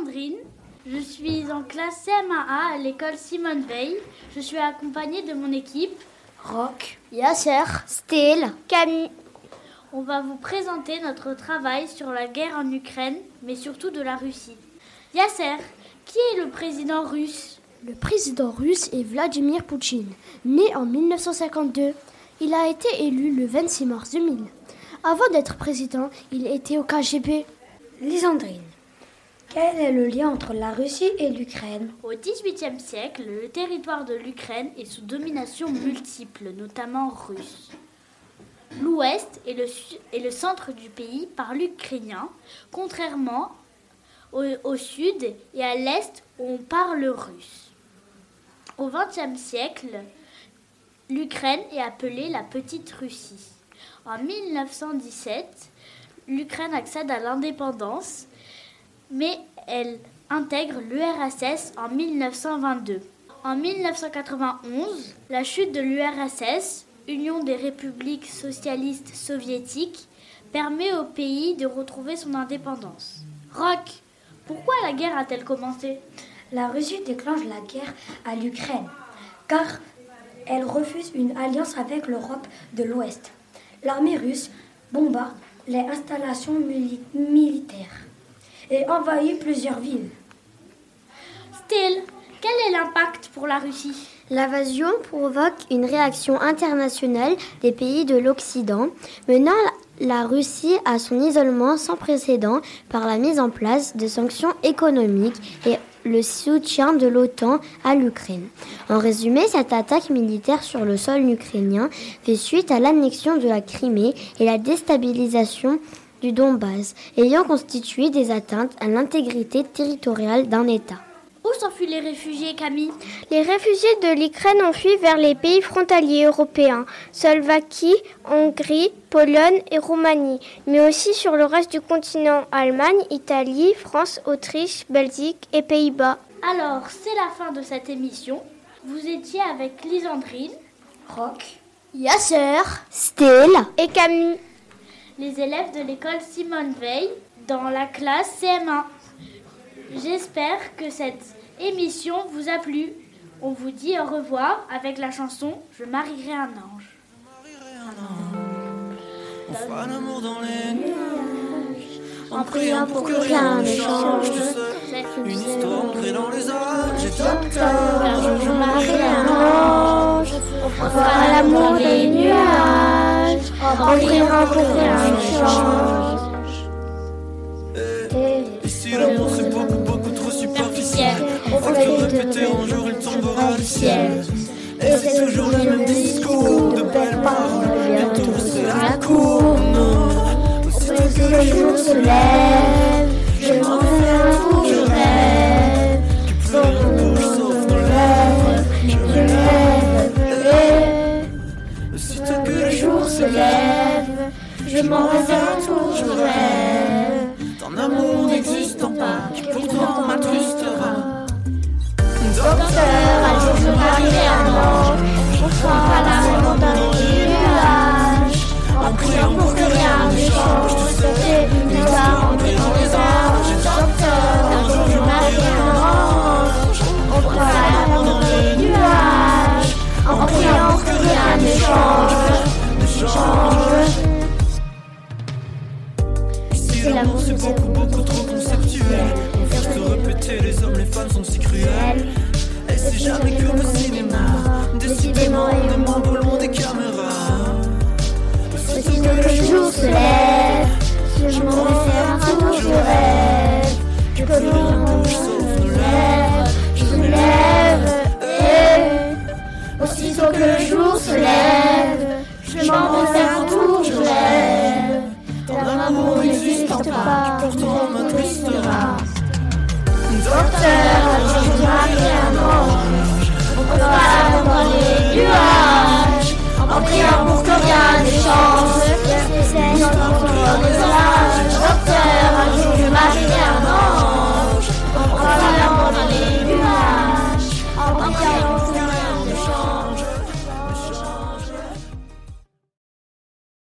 Lisandrine. Je suis en classe CM1A à l'école Simone Veil. Je suis accompagnée de mon équipe Rock, Yasser, Steel, Camille. On va vous présenter notre travail sur la guerre en Ukraine, mais surtout de la Russie. Yasser, qui est le président russe? Le président russe est Vladimir Poutine, né en 1952. Il a été élu le 26 mars 2000. Avant d'être président, il était au KGB. Lisandrine, quel est le lien entre la Russie et l'Ukraine? Au XVIIIe siècle, le territoire de l'Ukraine est sous domination multiple, notamment russe. L'ouest et le, centre du pays parlent ukrainien, contrairement au, au sud et à l'est où on parle russe. Au XXe siècle, l'Ukraine est appelée la Petite Russie. En 1917, l'Ukraine accède à l'indépendance, mais elle intègre l'URSS en 1922. En 1991, la chute de l'URSS, Union des républiques socialistes soviétiques, permet au pays de retrouver son indépendance. Rock, pourquoi la guerre a-t-elle commencé? La Russie déclenche la guerre à l'Ukraine, car elle refuse une alliance avec l'Europe de l'Ouest. L'armée russe bombarde les installations mili militaires et envahit plusieurs villes. Still, quel est l'impact pour la Russie? L'invasion provoque une réaction internationale des pays de l'Occident, menant la Russie à son isolement sans précédent par la mise en place de sanctions économiques et le soutien de l'OTAN à l'Ukraine. En résumé, cette attaque militaire sur le sol ukrainien fait suite à l'annexion de la Crimée et la déstabilisation du Donbass, ayant constitué des atteintes à l'intégrité territoriale d'un État. Où s'enfuient les réfugiés, Camille? Les réfugiés de l'Ukraine ont fui vers les pays frontaliers européens, Slovaquie, Hongrie, Pologne et Roumanie, mais aussi sur le reste du continent, Allemagne, Italie, France, Autriche, Belgique et Pays-Bas. Alors, c'est la fin de cette émission. Vous étiez avec Lisandrine, Rock, Yasser, Stell et Camille, les élèves de l'école Simone Veil, dans la classe CM1. J'espère que cette émission vous a plu. On vous dit au revoir avec la chanson Je marierai un ange. On fera l'amour dans les nuages En priant pour que rien ne change. Une histoire ancrée dans les âges Et Docteur, je marierai un ange. On fera l'amour des En priant pour que ne change. Et si l'amour c'est beaucoup beaucoup trop superficiel On va te répéter un jour il tombera du ciel. Et c'est toujours le même discours De belles paroles. Bientôt c'est la cour Non que le jour se lève, je m'en fais un tour, je rêve. Plus rien ne bouge sauf nos lèvres Je rêve, Aussitôt que le le se lève, je m'en fais un tour, je rêve. Ton amour n'existant pas pourtant m'attrustera jamais comme au cinéma Décidément on est moins beau des caméras Aussitôt que le jour se lève, je m'en vais faire un tour, je rêve. Que Plus rien bouge sauf nos lèvres je me lève. Aussitôt que le jour se lève, je m'en vais faire un tour, je rêve. D'un amour n'existant pas,